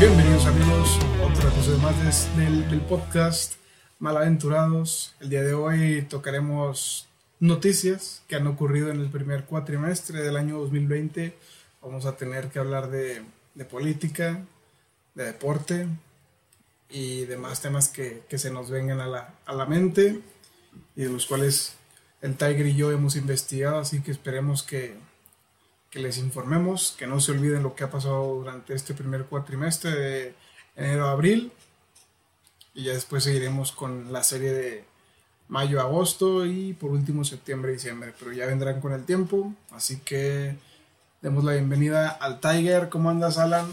Bienvenidos amigos, otro episodio más del, del podcast Malaventurados. El día de hoy tocaremos noticias que han ocurrido en el primer cuatrimestre del año 2020. Vamos a tener que hablar de, de política, de deporte y demás temas que, que se nos vengan a la, a la, mente y de los cuales el Tiger y yo hemos investigado, así que esperemos que, que les informemos, que no se olviden lo que ha pasado durante este primer cuatrimestre de enero a abril y ya después seguiremos con la serie de mayo, agosto y por último septiembre, diciembre, pero ya vendrán con el tiempo, así que demos la bienvenida al Tiger, ¿cómo andas Alan?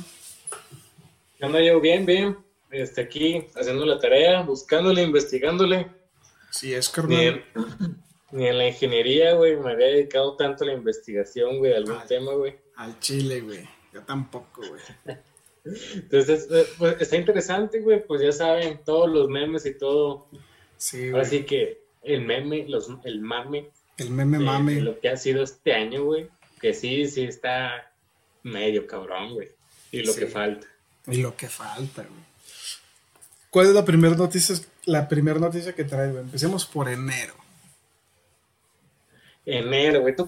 Ando yo bien, bien, este, aquí haciendo la tarea, buscándole, investigándole. Sí, es carnal. Ni en, la ingeniería, güey, me había dedicado tanto a la investigación, güey, de algún tema, güey. Al chile, güey, yo tampoco, güey. Entonces, eh, pues, está interesante, güey, pues ya saben, todos los memes y todo. Sí, güey. Así que el meme, los, el mame. El meme mame. Lo que ha sido este año, güey, que sí, sí está medio cabrón, güey. Y lo que falta. Y lo que falta, güey. ¿Cuál es la primera noticia, la primera noticia que traes, güey? Empecemos por enero. Enero, güey. ¿Tú,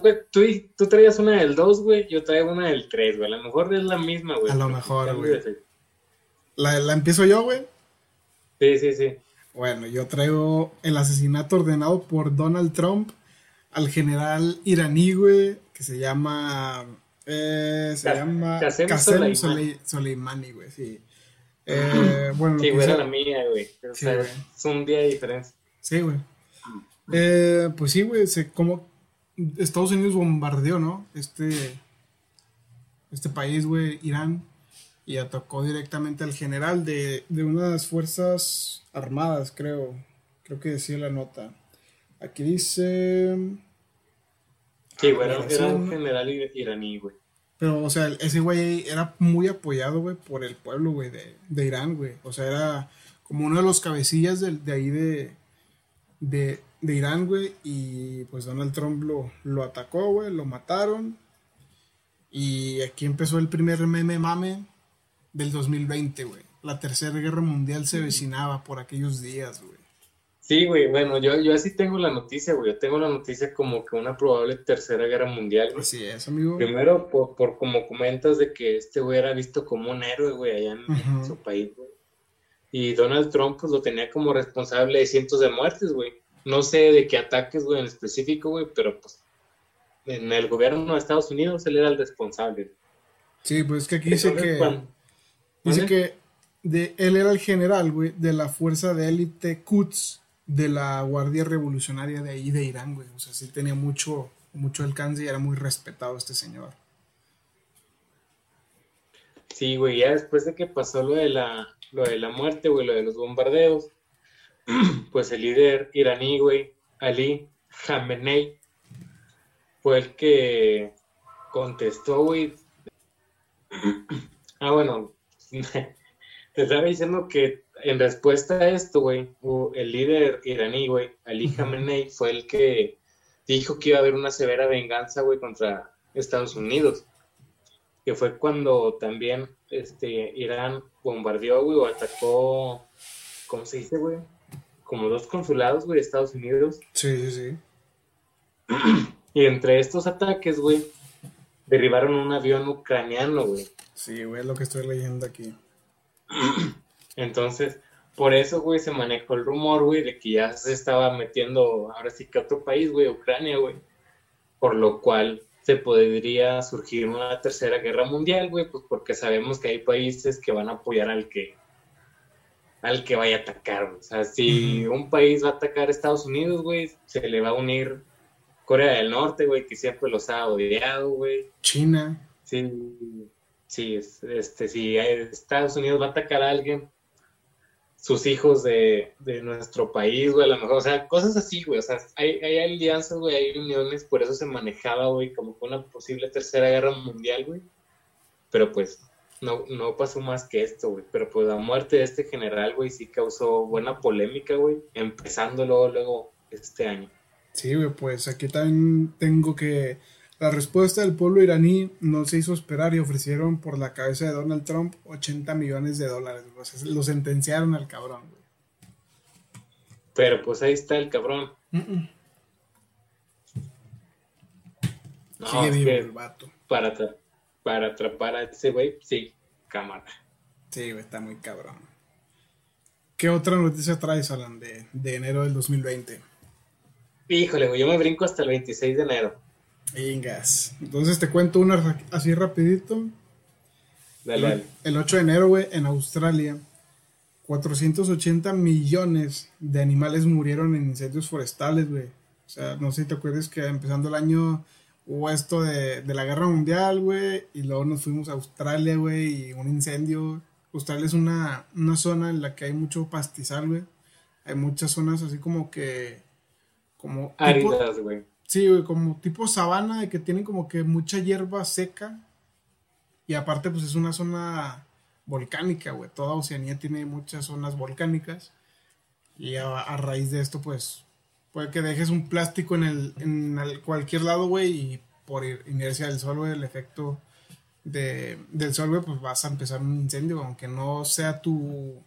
tú, traías una del 2, güey. Yo traigo una del 3, güey. A lo mejor es la misma, güey. A lo mejor, güey. ¿La, ¿La empiezo yo, güey? Sí, sí, sí. Bueno, yo traigo el asesinato ordenado por Donald Trump al general iraní, güey, que se llama... Eh, se llama Qasem Soleimani, güey, sí. Eh, bueno, sí, güey, era la mía, güey. O sea, es un día de diferencia. Sí, güey. Eh, pues sí, güey, como Estados Unidos bombardeó, ¿no? Este, este país, güey, Irán, y atacó directamente al general de, de unas fuerzas armadas, creo. Creo que decía la nota. Aquí dice... Sí, güey, era un general iraní, güey. Pero, o sea, ese güey era muy apoyado, güey, por el pueblo, güey, de, de, Irán, güey. O sea, era como uno de los cabecillas de, de ahí de, de, de, Irán, güey. Y pues Donald Trump lo, lo atacó, güey, lo mataron. Y aquí empezó el primer meme mame del 2020, güey. La tercera guerra mundial se vecinaba por aquellos días, güey. Sí, güey, bueno, yo, yo así tengo la noticia, güey. Yo tengo la noticia como que una probable tercera guerra mundial, güey. Así es, amigo. Primero, por, por como comentas de que este güey era visto como un héroe, güey, allá en, su país, güey. Y Donald Trump, pues lo tenía como responsable de cientos de muertes, güey. No sé de qué ataques, güey, en específico, güey, pero pues en el gobierno de Estados Unidos él era el responsable. Sí, pues que aquí dice que. Dice que de, él era el general, güey, de la fuerza de élite Quds de la Guardia Revolucionaria de ahí de Irán, güey. O sea, sí tenía mucho, mucho alcance y era muy respetado este señor. Sí, güey, ya después de que pasó lo de la, lo de la muerte, güey, lo de los bombardeos, pues el líder iraní, güey, Ali Khamenei, fue el que contestó, güey. ah, bueno, te estaba diciendo que en respuesta a esto, güey, el líder iraní, güey, Ali Khamenei, fue el que dijo que iba a haber una severa venganza, güey, contra Estados Unidos. Que fue cuando también este, Irán bombardeó, güey, o atacó, ¿cómo se dice, güey? Como dos consulados, güey, de Estados Unidos. Sí, sí, sí. Y entre estos ataques, güey, derribaron un avión ucraniano, güey. Sí, güey, es lo que estoy leyendo aquí. Entonces, por eso, güey, se manejó el rumor, güey, de que ya se estaba metiendo, ahora sí que otro país, güey, Ucrania, güey. Por lo cual se podría surgir una tercera guerra mundial, güey, pues porque sabemos que hay países que van a apoyar al que al que vaya a atacar, O sea, si un país va a atacar a Estados Unidos, güey, se le va a unir Corea del Norte, güey, que siempre los ha odiado, güey. China. Sí, sí, este, si Estados Unidos va a atacar a alguien, sus hijos de, nuestro país, güey, a lo mejor, o sea, cosas así, güey, o sea, hay, hay alianzas, güey, hay uniones, por eso se manejaba, güey, como una posible tercera guerra mundial, güey, pero pues no, no pasó más que esto, güey, pero pues la muerte de este general, güey, sí causó buena polémica, güey, empezando luego, luego este año. Sí, güey, pues aquí también tengo que La respuesta del pueblo iraní no se hizo esperar y ofrecieron por la cabeza de Donald Trump 80 millones de dólares. O sea, lo sentenciaron al cabrón, güey. Pero pues ahí está el cabrón. No, Sigue vivo el vato. Para, para atrapar a ese güey, sí, cámara. Sí, güey, está muy cabrón. ¿Qué otra noticia traes, Alan, de, de enero del 2020? Híjole, güey, yo me brinco hasta el 26 de enero. Vengas. Entonces te cuento una así rapidito. Dale, dale. El 8 de enero, güey, en Australia, 480 millones de animales murieron en incendios forestales, güey. O sea, no sé si te acuerdas que empezando el año hubo esto de, de la guerra mundial, güey, y luego nos fuimos a Australia, güey, y un incendio. Australia es una, una zona en la que hay mucho pastizal, güey. Hay muchas zonas así como que... Como Áridas, güey. Sí, güey, como tipo sabana, de que tienen como que mucha hierba seca. Y aparte, pues es una zona volcánica, güey. Toda Oceanía tiene muchas zonas volcánicas. Y a, raíz de esto, pues, puede que dejes un plástico en, el, en cualquier lado, güey, y por inercia del sol, güey, el efecto de, del sol, güey, pues vas a empezar un incendio, aunque no sea tu,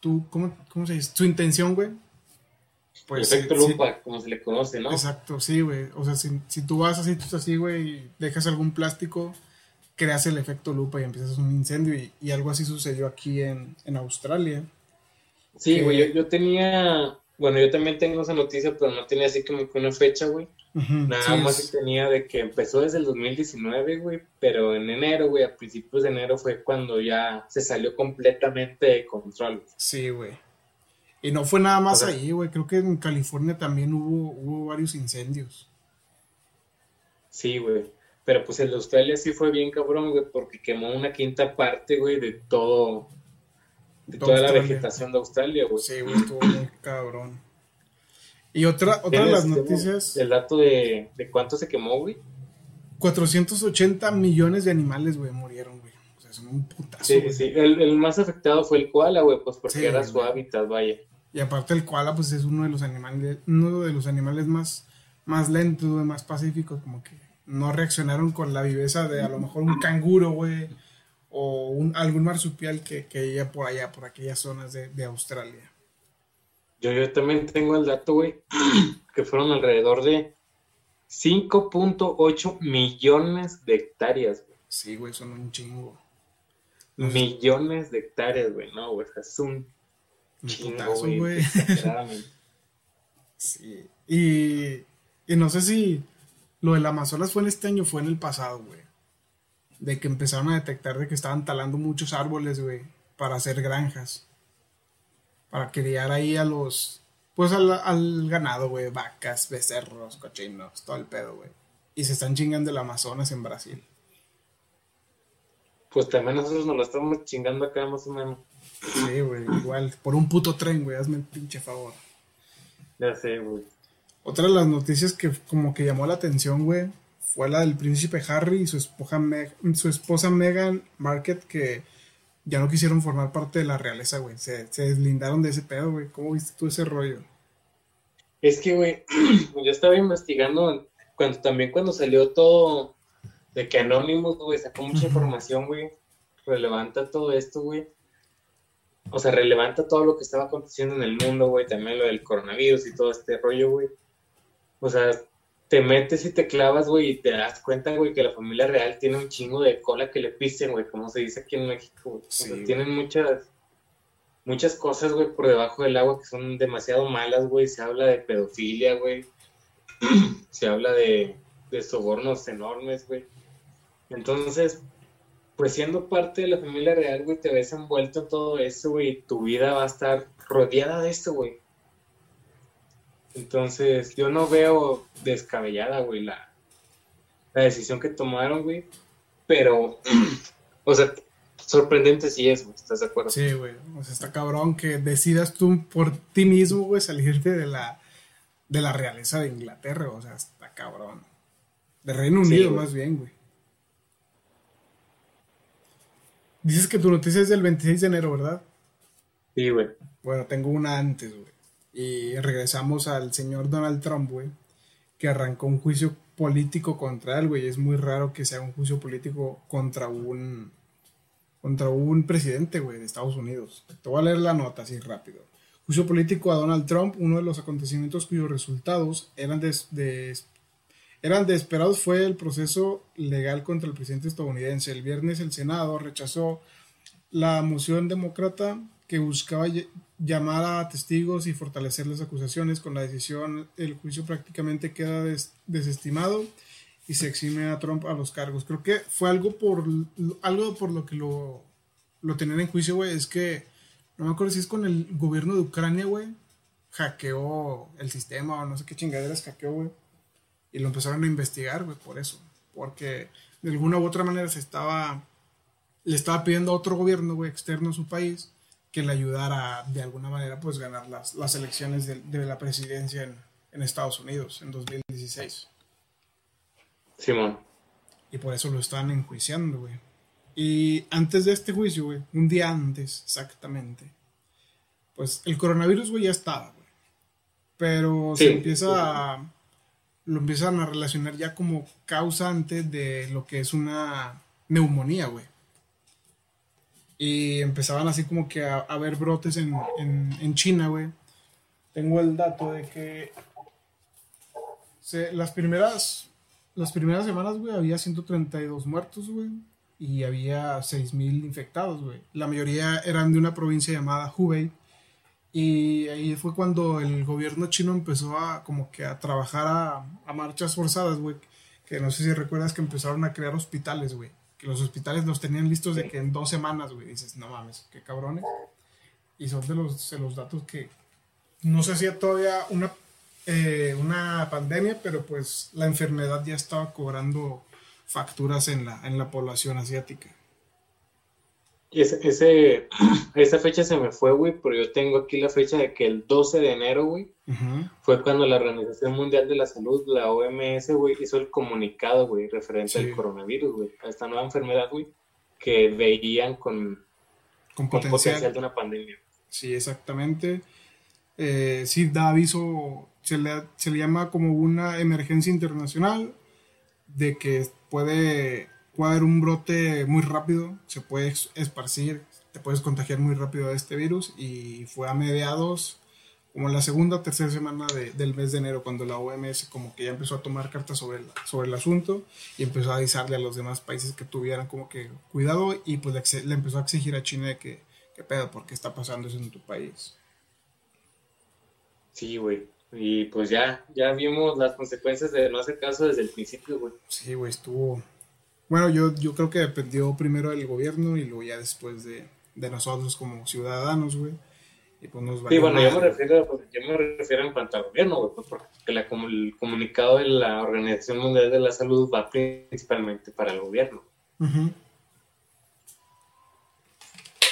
tu ¿cómo, cómo se dice? Tu intención, güey. Pues, efecto lupa, como se le conoce, ¿no? Exacto, sí, güey. O sea, si, si tú vas así, tú así, güey, y dejas algún plástico, creas el efecto lupa y empiezas un incendio. Y, y algo así sucedió aquí en, en Australia. Sí, güey, yo, yo, tenía, bueno, yo también tengo esa noticia, pero no tenía así como que una fecha, güey. Nada más tenía de que empezó desde el 2019, güey, pero en enero, güey, a principios de enero fue cuando ya se salió completamente de control. Sí, güey. Y no fue nada más ahí, güey. Creo que en California también hubo, hubo varios incendios. Sí, güey. Pero pues el de Australia sí fue bien cabrón, güey, porque quemó una quinta parte, güey, de todo. De toda la vegetación de Australia, güey. Sí, güey, estuvo muy cabrón. Y otra, otra de las noticias. El dato de, de cuánto se quemó, güey. 480 millones de animales, güey, murieron, güey. O sea, son un putazo. Sí, sí. El, el, más afectado fue el koala, güey, pues porque era su hábitat, vaya. Y aparte el koala, pues es uno de los animales, uno de los animales más, más lentos, más pacíficos, como que no reaccionaron con la viveza de a lo mejor un canguro, güey, o un, algún marsupial que, que por allá, por aquellas zonas de, de Australia. Yo, yo también tengo el dato, güey, que fueron alrededor de 5.8 millones de hectáreas, güey. Sí, güey, son un chingo. Millones de hectáreas, güey, no, güey, es un chingo, güey. sí. Y, y no sé si lo del Amazonas fue en este año o fue en el pasado, güey. De que empezaron a detectar de que estaban talando muchos árboles, güey, para hacer granjas. Para criar ahí a los. Pues al, al ganado, güey. Vacas, becerros, cochinos, todo el pedo, güey. Y se están chingando el Amazonas en Brasil. Pues también nosotros nos lo estamos chingando acá, más o menos. Sí, güey, igual. Por un puto tren, güey. Hazme el pinche favor. Ya sé, güey. Otra de las noticias que como que llamó la atención, güey, fue la del príncipe Harry y su esposa, Meg su esposa Meghan Market que ya no quisieron formar parte de la realeza, güey. Se, se deslindaron de ese pedo, güey. ¿Cómo viste tú ese rollo? Es que, güey, yo estaba investigando cuando también cuando salió todo de que Anonymous, güey, sacó mucha información, güey, relevanta todo esto, güey. O sea, relevanta todo lo que estaba aconteciendo en el mundo, güey, también lo del coronavirus y todo este rollo, güey. O sea, te metes y te clavas, güey, y te das cuenta, güey, que la familia real tiene un chingo de cola que le pisen, güey, como se dice aquí en México. Güey. Sí, o sea, tienen muchas, muchas cosas, güey, por debajo del agua que son demasiado malas, güey. Se habla de pedofilia, güey. se habla de, de sobornos enormes, güey. Entonces, pues siendo parte de la familia real, güey, te ves envuelto en todo eso, güey, y tu vida va a estar rodeada de esto, güey. Entonces, yo no veo descabellada, güey, la, la decisión que tomaron, güey. Pero, o sea, sorprendente sí es, güey, ¿estás de acuerdo? Sí, güey. O sea, está cabrón que decidas tú por ti mismo, güey, salirte de la, de la realeza de Inglaterra. O sea, está cabrón. De Reino Unido, más bien, güey. Dices que tu noticia es del 26 de enero, ¿verdad? Sí, güey. Bueno, tengo una antes, güey. Y regresamos al señor Donald Trump, güey, que arrancó un juicio político contra él, güey. Es muy raro que sea un juicio político contra un contra un presidente, güey, de Estados Unidos. Te voy a leer la nota así rápido. Juicio político a Donald Trump, uno de los acontecimientos cuyos resultados eran de, eran de esperados fue el proceso legal contra el presidente estadounidense. El viernes el Senado rechazó la moción demócrata que buscaba llamar a testigos y fortalecer las acusaciones. Con la decisión, el juicio prácticamente queda desestimado y se exime a Trump a los cargos. Creo que fue algo por, algo por lo que lo, lo tenían en juicio, güey. Es que, no me acuerdo si es con el gobierno de Ucrania, güey. Hackeó el sistema o no sé qué chingaderas hackeó, güey. Y lo empezaron a investigar, güey, por eso. Porque de alguna u otra manera se estaba, le estaba pidiendo a otro gobierno, güey, externo a su país, que le ayudara de alguna manera, pues, ganar las, las elecciones de, de la presidencia en, en Estados Unidos en 2016. Simón. Y por eso lo están enjuiciando, güey. Y antes de este juicio, güey, un día antes, exactamente, pues el coronavirus, güey, ya estaba, güey. Pero se empieza a, lo empiezan a relacionar ya como causante de lo que es una neumonía, güey. Y empezaban así como que a, haber brotes en, en China, güey. Tengo el dato de que se, las primeras las primeras semanas, güey, había 132 muertos, güey. Y había 6.000 infectados, güey. La mayoría eran de una provincia llamada Hubei. Y ahí fue cuando el gobierno chino empezó a como que a trabajar a, a marchas forzadas, güey. Que no sé si recuerdas que empezaron a crear hospitales, güey. Que los hospitales los tenían listos de que en dos semanas, güey. Dices, no mames, qué cabrones. Y son de los, de los datos que no se hacía todavía una eh, una pandemia, pero pues la enfermedad ya estaba cobrando facturas en la, en la población asiática. Ese, esa fecha se me fue, güey, pero yo tengo aquí la fecha de que el 12 de enero, güey, fue cuando la Organización Mundial de la Salud, la OMS, güey, hizo el comunicado, güey, referente al coronavirus, güey, a esta nueva enfermedad, güey, que veían con, con, potencial. de una pandemia. Sí, exactamente. Eh, sí da aviso se le, se le llama como una emergencia internacional de que puede, haber un brote muy rápido, se puede esparcir, te puedes contagiar muy rápido de este virus y fue a mediados, como la segunda o tercera semana del mes de enero, cuando la OMS como que ya empezó a tomar cartas sobre el, sobre el asunto y empezó a avisarle a los demás países que tuvieran como que cuidado y pues le, le empezó a exigir a China de que, ¿qué pedo? ¿Por qué está pasando eso en tu país? Sí, güey. Y pues ya, ya vimos las consecuencias de no hacer caso desde el principio, güey. Sí, güey, estuvo. Bueno, yo, yo creo que dependió primero del gobierno y luego ya después de, nosotros como ciudadanos, güey. Y pues nos Sí, bueno, yo me, refiero, pues, yo me refiero en cuanto al gobierno, güey, pues, porque la, como el comunicado de la Organización Mundial de la Salud va principalmente para el gobierno.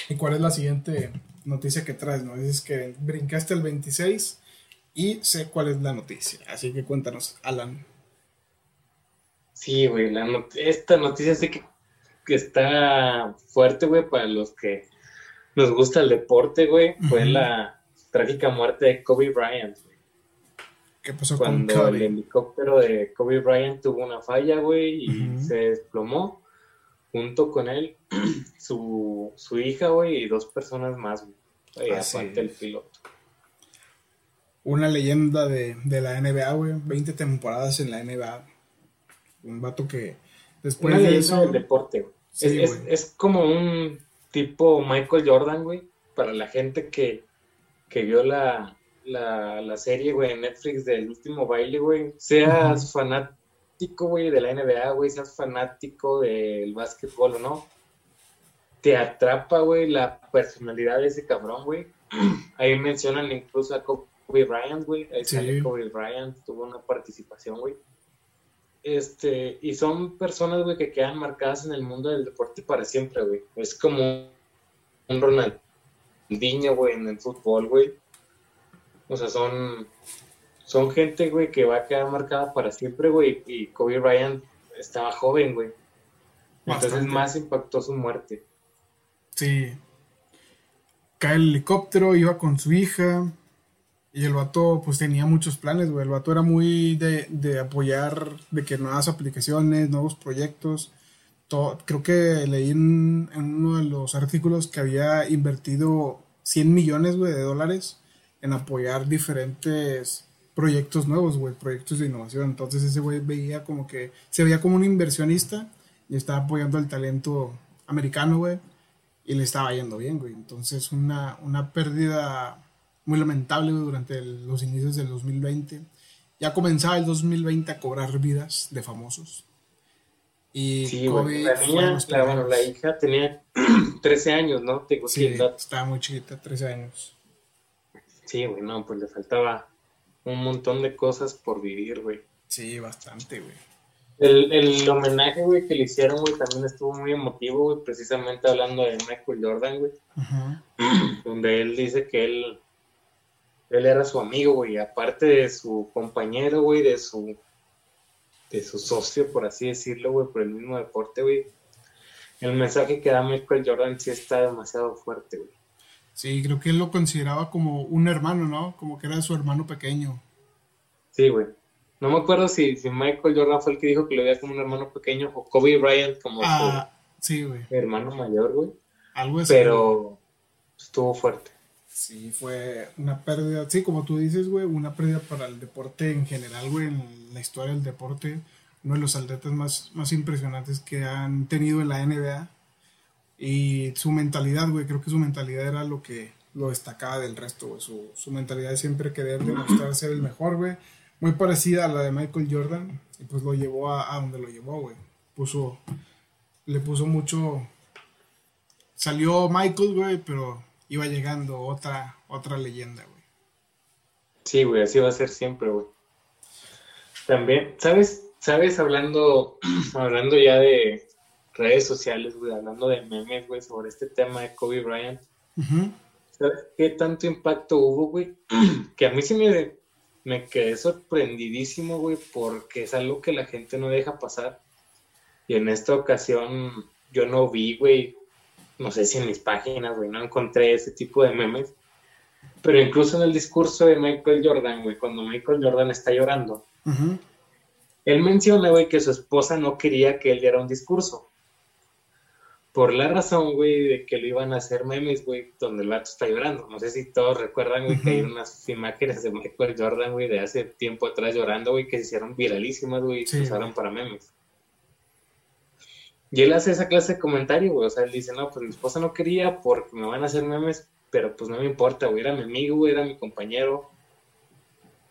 ¿Y cuál es la siguiente noticia que traes? ¿No? Dices que brincaste el 26 y sé cuál es la noticia. Así que cuéntanos, Alan. Sí, güey, esta noticia sí que, está fuerte, güey, para los que nos gusta el deporte, güey. Fue la trágica muerte de Kobe Bryant, güey. ¿Qué pasó Cuando con Kobe? el helicóptero de Kobe Bryant tuvo una falla, güey, y se desplomó junto con él, su, su hija, güey, y dos personas más, güey. Ah, aparte el piloto una leyenda de, la NBA, güey. 20 temporadas en la NBA. Un vato que después de eso... del deporte, güey. es, como un tipo Michael Jordan, güey. Para la gente que, vio la, serie, güey, en Netflix del último baile, güey. Seas fanático, güey, de la NBA, güey. Seas fanático del básquetbol o no. Te atrapa, güey, la personalidad de ese cabrón, güey. Ahí mencionan incluso a Kobe Bryant, güey. Ahí sale Kobe Bryant, tuvo una participación, güey. Este, y son personas, güey, que quedan marcadas en el mundo del deporte para siempre, güey. Es como un Ronaldinho, güey, en el fútbol, güey. O sea, son, son gente, güey, que va a quedar marcada para siempre, güey. Y Kobe Bryant estaba joven, güey. Entonces más impactó su muerte. Sí. Cae el helicóptero, iba con su hija, Y el vato, pues tenía muchos planes, güey. El vato era muy de, de apoyar, de que nuevas aplicaciones, nuevos proyectos. Todo, creo que leí en, uno de los artículos que había invertido 100 millones, güey, de dólares en apoyar diferentes proyectos nuevos, güey, proyectos de innovación. Entonces ese güey veía como que, se veía como un inversionista y estaba apoyando el talento americano, güey, y le estaba yendo bien, güey. Entonces una, una pérdida muy lamentable durante los inicios del 2020. Ya comenzaba el 2020 a cobrar vidas de famosos. Y sí, la niña, la, bueno, la hija tenía 13 años, ¿no? sí, estaba muy chiquita, 13 años. Sí, güey, no, pues le faltaba un montón de cosas por vivir, güey. Sí, bastante, güey. El, el homenaje, güey, que le hicieron, güey, también estuvo muy emotivo, güey, precisamente hablando de Michael Jordan, güey. Donde él dice que él él era su amigo, güey, aparte de su compañero, güey, de su, de su socio, por así decirlo, güey, por el mismo deporte, güey. El mensaje que da Michael Jordan sí está demasiado fuerte, güey. Sí, creo que él lo consideraba como un hermano, ¿no? Como que era su hermano pequeño. Sí, güey. No me acuerdo si, si Michael Jordan fue el que dijo que lo veía como un hermano pequeño o Kobe Bryant como ah, sí, güey. hermano mayor, güey. Algo así. Pero estuvo fuerte. Sí, fue una pérdida, sí, como tú dices, güey, una pérdida para el deporte en general, güey, en la historia del deporte, uno de los atletas más, más impresionantes que han tenido en la NBA. Y su mentalidad, güey, creo que su mentalidad era lo que lo destacaba del resto, güey. Su, su mentalidad de siempre querer demostrar ser el mejor, güey. Muy parecida a la de Michael Jordan. Y pues lo llevó a, a donde lo llevó, güey. Puso, le puso mucho... Salió Michael, güey, pero iba llegando otra, otra leyenda, güey. Sí, güey, así va a ser siempre, güey. También, ¿sabes? ¿Sabes? Hablando, hablando ya de redes sociales, güey, hablando de memes, güey, sobre este tema de Kobe Bryant. ¿Sabes qué tanto impacto hubo, güey? que a mí sí me, me quedé sorprendidísimo, güey, porque es algo que la gente no deja pasar. Y en esta ocasión yo no vi, güey, no sé si en mis páginas, güey, no encontré ese tipo de memes. Pero incluso en el discurso de Michael Jordan, güey, cuando Michael Jordan está llorando, él menciona, güey, que su esposa no quería que él diera un discurso. Por la razón, güey, de que lo iban a hacer memes, güey, donde el vato está llorando. No sé si todos recuerdan, güey, que hay unas imágenes de Michael Jordan, güey, de hace tiempo atrás llorando, güey, que se hicieron viralísimas, güey, y se usaron para memes. Y él hace esa clase de comentario, güey. O sea, él dice, no, pues mi esposa no quería porque me van a hacer memes, pero pues no me importa, güey. Era mi amigo, güey, era mi compañero.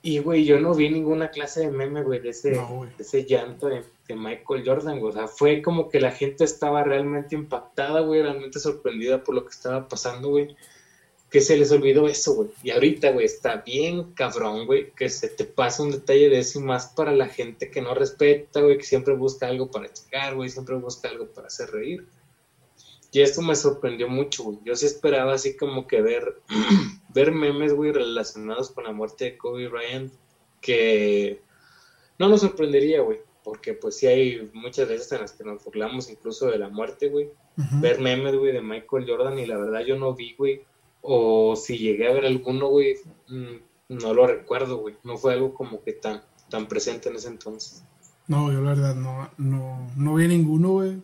Y, güey, yo no vi ninguna clase de meme, güey, de ese, de ese llanto de, de, Michael Jordan, güey. O sea, fue como que la gente estaba realmente impactada, güey, realmente sorprendida por lo que estaba pasando, güey que se les olvidó eso, güey. Y ahorita, güey, está bien cabrón, güey, que se te pasa un detalle de eso y más para la gente que no respeta, güey, que siempre busca algo para checar, güey, siempre busca algo para hacer reír. Y esto me sorprendió mucho, güey. Yo sí esperaba así como que ver, ver memes, güey, relacionados con la muerte de Kobe Bryant, que no nos sorprendería, güey, porque pues sí hay muchas veces en las que nos burlamos incluso de la muerte, güey. Ver memes, güey, de Michael Jordan y la verdad yo no vi, güey, o si llegué a ver alguno, güey, mm, no lo recuerdo, güey. No fue algo como que tan, tan presente en ese entonces. No, yo la verdad no, no, no vi ninguno, güey.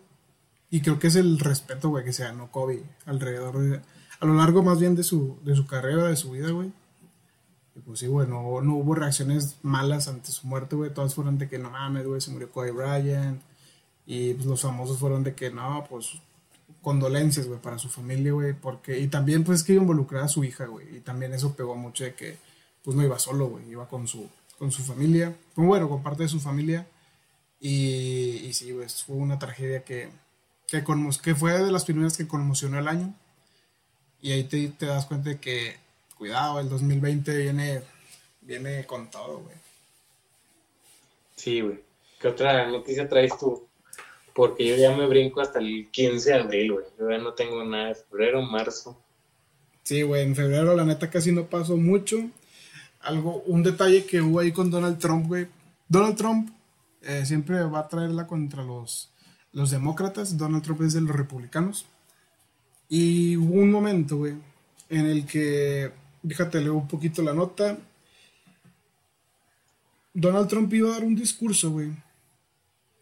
Y creo que es el respeto, güey, que se ganó Kobe alrededor de... A lo largo más bien de su, de su carrera, de su vida, güey. Y pues sí, güey, no, hubo reacciones malas ante su muerte, güey. Todas fueron de que no mames, güey, se murió Kobe Bryant. Y pues los famosos fueron de que no, pues condolencias, güey, para su familia, güey, porque, y también, pues, es que iba involucrada a su hija, güey, y también eso pegó mucho de que, pues, no iba solo, güey, iba con su, con su familia, pues, bueno, con parte de su familia, y, sí, güey, fue una tragedia que, que, que fue de las primeras que conmocionó el año, y ahí te, te das cuenta de que, cuidado, el 2020 viene, viene con todo, güey. Sí, güey. ¿Qué otra noticia traes tú? Porque yo ya me brinco hasta el 15 de abril, güey. Yo ya no tengo nada de febrero, marzo. Sí, güey, en febrero la neta casi no pasó mucho. Algo, un detalle que hubo ahí con Donald Trump, güey. Donald Trump eh, siempre va a traerla contra los, los demócratas. Donald Trump es de los republicanos. Y hubo un momento, güey, en el que, déjate leo un poquito la nota. Donald Trump iba a dar un discurso, güey.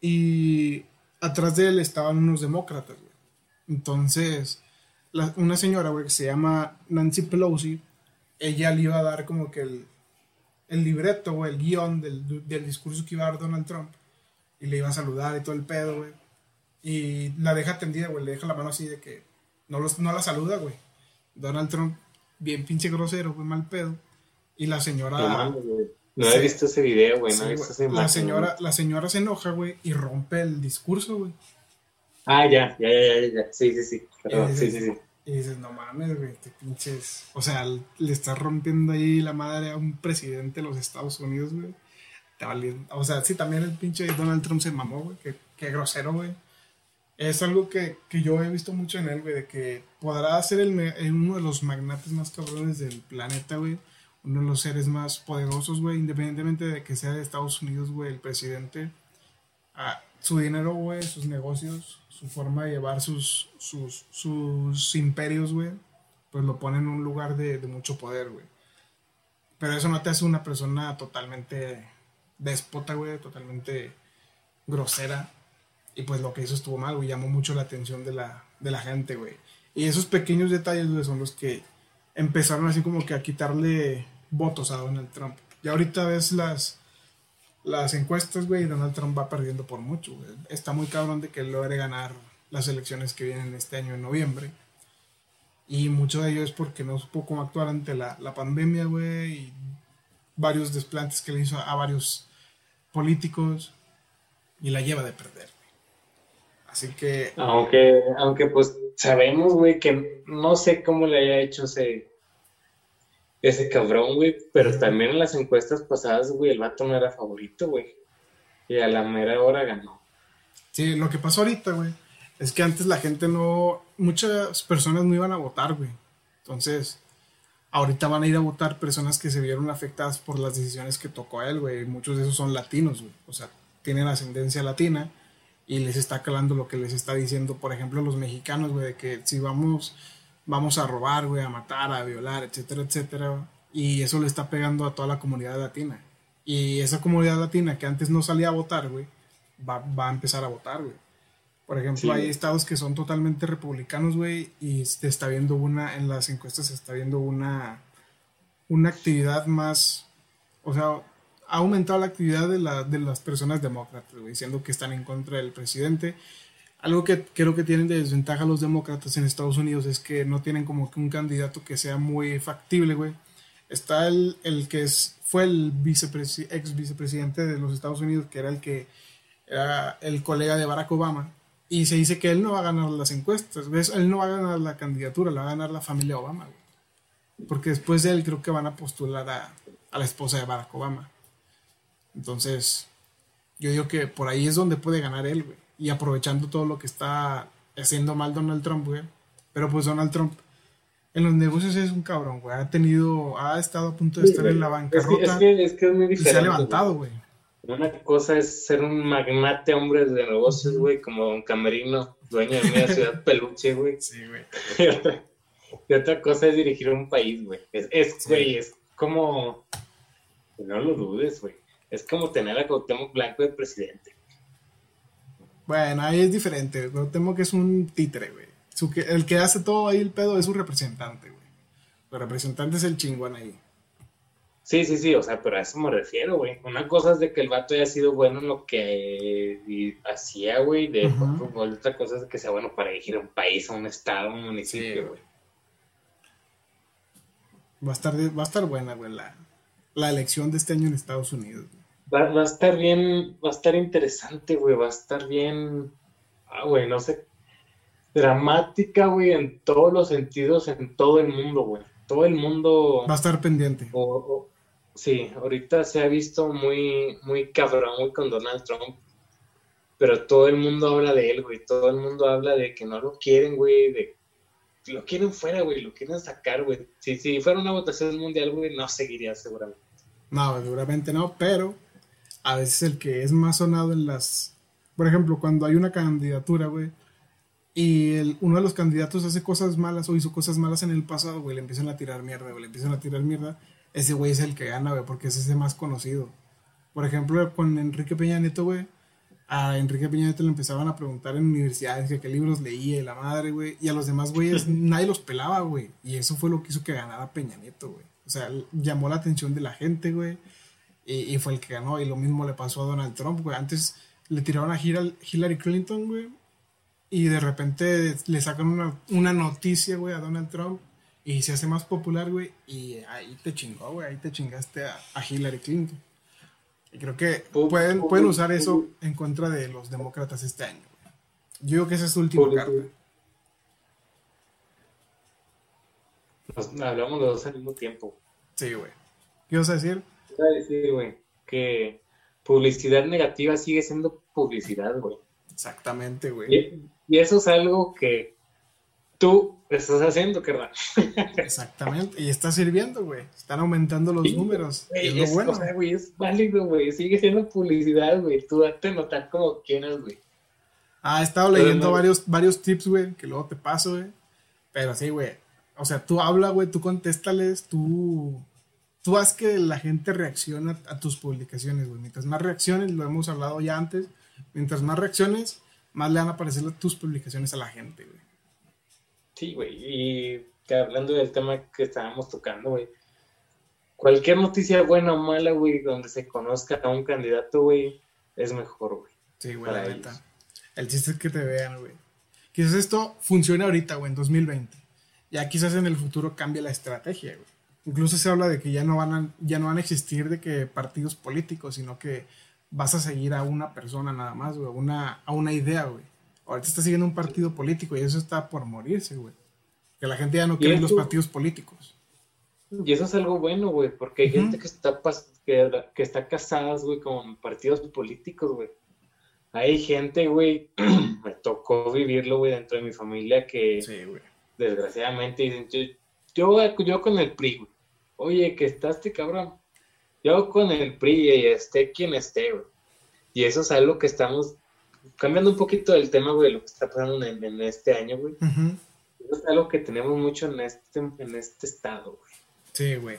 Y atrás de él estaban unos demócratas, güey. Entonces, una señora, güey, que se llama Nancy Pelosi, ella le iba a dar como que el, el libreto, güey, el guion del, del, discurso que iba a dar Donald Trump. Y le iba a saludar y todo el pedo, güey. Y la deja tendida, güey, le deja la mano así de que no, los, no la saluda, güey. Donald Trump, bien pinche grosero, güey, mal pedo. Y la señora... No, he visto ese video, güey, no he visto ese la señora, la señora se enoja, güey, y rompe el discurso, güey. Ah, ya, ya, ya, ya, Sí, sí, sí. sí, sí, sí. Y dices, no mames, güey, te pinches. O sea, le estás rompiendo ahí la madre a un presidente de los Estados Unidos, güey. O sea, sí, también el pinche Donald Trump se mamó, güey. Qué, qué grosero, güey. Es algo que, que, yo he visto mucho en él, güey, de que podrá ser el, uno de los magnates más cabrones del planeta, güey. Uno de los seres más poderosos, güey, independientemente de que sea de Estados Unidos, güey, el presidente. Ah, su dinero, güey, sus negocios, su forma de llevar sus, sus, sus imperios, güey, pues lo pone en un lugar de, mucho poder, güey. Pero eso no te hace una persona totalmente déspota, güey, totalmente grosera. Y pues lo que hizo estuvo mal, güey, llamó mucho la atención de la, de la gente, güey. Y esos pequeños detalles, güey, son los que empezaron así como que a quitarle votos a Donald Trump. Y ahorita ves las, las encuestas, güey, Donald Trump va perdiendo por mucho, güey. Está muy cabrón de que logre ganar las elecciones que vienen este año en noviembre. Y mucho de ello es porque no supo cómo actuar ante la, la pandemia, güey, y varios desplantes que le hizo a, varios políticos y la lleva de perder. Así que... Aunque, aunque pues sabemos, güey, que no sé cómo le haya hecho ese, ese cabrón, güey. Pero también en las encuestas pasadas, güey, el vato no era favorito, güey. Y a la mera hora ganó. Sí, lo que pasó ahorita, güey, es que antes la gente no. Muchas personas no iban a votar, güey. Entonces, ahorita van a ir a votar personas que se vieron afectadas por las decisiones que tocó a él, güey. Muchos de esos son latinos, güey. O sea, tienen ascendencia latina y les está calando lo que les está diciendo, por ejemplo, los mexicanos, güey, de que si vamos vamos a robar, güey, a matar, a violar, etcétera, etcétera. Y eso le está pegando a toda la comunidad latina. Y esa comunidad latina que antes no salía a votar, güey, va, a empezar a votar, güey. Por ejemplo, hay estados que son totalmente republicanos, güey, y se está viendo una, en las encuestas se está viendo una, una actividad más, o sea, ha aumentado la actividad de, la, de las personas demócratas, güey, diciendo que están en contra del presidente algo que creo que tienen de desventaja los demócratas en Estados Unidos es que no tienen como que un candidato que sea muy factible, güey. Está el, el que es, fue el ex vicepresidente de los Estados Unidos, que era el que era el colega de Barack Obama. Y se dice que él no va a ganar las encuestas, ¿ves? Él no va a ganar la candidatura, la va a ganar la familia Obama, güey. Porque después de él creo que van a postular a, a la esposa de Barack Obama. Entonces, yo digo que por ahí es donde puede ganar él, güey y aprovechando todo lo que está haciendo mal Donald Trump, güey. Pero pues Donald Trump en los negocios es un cabrón, güey. Ha tenido, ha estado a punto de estar en la bancarrota. Es que, es que, es muy diferente. Y se ha levantado, güey. Una cosa es ser un magnate hombre de negocios, güey, como un camerino, dueño de media ciudad peluche, güey. Sí, güey. Y otra, cosa es dirigir un país, güey. Es, güey, es como. No lo dudes, güey. Es como tener a Cuauhtémoc Blanco de presidente. Bueno, ahí es diferente. Pero temo que es un títere, güey. El que hace todo ahí el pedo es un representante, güey. El representante es el chingón ahí. Sí, sí, sí, o sea, pero a eso me refiero, güey. Una cosa es de que el vato haya sido bueno en lo que hacía, güey, de fútbol. Otra cosa es que sea bueno para dirigir un país, un estado, un municipio, güey. va, a estar, va a estar buena, güey, la, la elección de este año en Estados Unidos. Va, va, a estar bien, va a estar interesante, güey, va a estar bien, ah, güey, no sé, dramática, güey, en todos los sentidos, en todo el mundo, güey. Todo el mundo... Va a estar pendiente. sí, ahorita se ha visto muy, muy cabrón, güey, con Donald Trump. Pero todo el mundo habla de él, güey. Todo el mundo habla de que no lo quieren, güey, de lo quieren fuera, güey, lo quieren sacar, güey. Si, si fuera una votación mundial, güey, no seguiría seguramente. No, seguramente no, pero a veces el que es más sonado en las... Por ejemplo, cuando hay una candidatura, güey, y el, uno de los candidatos hace cosas malas o hizo cosas malas en el pasado, güey, le empiezan a tirar mierda, güey, le empiezan a tirar mierda, ese güey es el que gana, güey, porque es ese más conocido. Por ejemplo, con Enrique Peña Nieto, güey, a Enrique Peña Nieto le empezaban a preguntar en universidades que qué libros leía y la madre, güey, y a los demás güeyes nadie los pelaba, güey, y eso fue lo que hizo que ganara Peña Nieto, güey. O sea, llamó la atención de la gente, güey, y, fue el que ganó, y lo mismo le pasó a Donald Trump, güey. Antes le tiraron a Hillary Clinton, güey, y de repente le sacan una, una noticia, güey, a Donald Trump y se hace más popular, güey, y ahí te chingó, güey, ahí te chingaste a, Hillary Clinton. Y creo que pueden, pueden usar eso en contra de los demócratas este año. Güey. Yo creo que esa es su última carta. hablamos los dos al mismo tiempo. Sí, güey. ¿Qué vas a decir? Voy a decir, güey, que publicidad negativa sigue siendo publicidad, güey. Exactamente, güey. y, eso es algo que tú estás haciendo, carnal. Exactamente, y está sirviendo, güey. Están aumentando los números. es, lo bueno. güey, es válido, güey. Sigue siendo publicidad, güey. Tú date notar como quieras, güey. Ah, he estado leyendo varios, varios tips, güey, que luego te paso, güey. Pero sí, güey. O sea, tú habla, güey, tú contéstales, tú. Tú haz que la gente reaccione a, tus publicaciones, güey. Mientras más reacciones, lo hemos hablado ya antes, mientras más reacciones, más le van a aparecer tus publicaciones a la gente, güey. Sí, güey, y que hablando del tema que estábamos tocando, güey, cualquier noticia buena o mala, güey, donde se conozca a un candidato, güey, es mejor, güey. Sí, güey, la neta. El chiste es que te vean, güey. Quizás esto funcione ahorita, güey, en 2020. Ya quizás en el futuro cambie la estrategia, güey. Incluso se habla de que ya no van a, ya no van a existir de que partidos políticos, sino que vas a seguir a una persona nada más, güey, una, a una idea, güey. Ahorita está siguiendo un partido político y eso está por morirse, güey. Que la gente ya no quiere los partidos políticos. Y eso es algo bueno, güey, porque hay gente que está, que, que está casada, güey, con partidos políticos, güey. Hay gente, güey, me tocó vivirlo, güey, dentro de mi familia que sí, desgraciadamente dicen, yo, yo, con el PRI, güey. Oye, que estás este cabrón. Yo con el PRI y esté quien esté, güey. Y eso es algo que estamos cambiando un poquito el tema, güey, lo que está pasando en, este año, güey. Es algo que tenemos mucho en este, en este estado, güey. Sí, güey.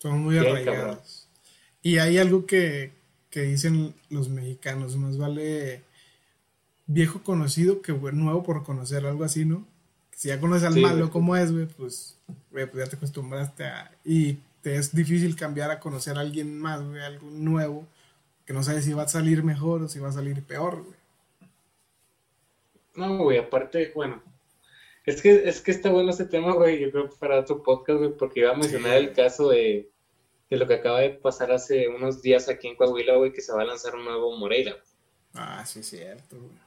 Son muy arraigados. Y hay algo que, que dicen los mexicanos, más vale viejo conocido que nuevo por conocer, algo así, ¿no? Si ya conoces al malo como es, güey, pues, güey, pues ya te acostumbraste a... Y te es difícil cambiar a conocer a alguien más, güey, algo nuevo que no sabes si va a salir mejor o si va a salir peor, güey. No, güey, aparte, bueno, es que, es que está bueno este tema, güey, yo creo para otro podcast, güey, porque iba a mencionar el caso de, de, lo que acaba de pasar hace unos días aquí en Coahuila, güey, que se va a lanzar un nuevo Moreira. Ah, sí, cierto, güey.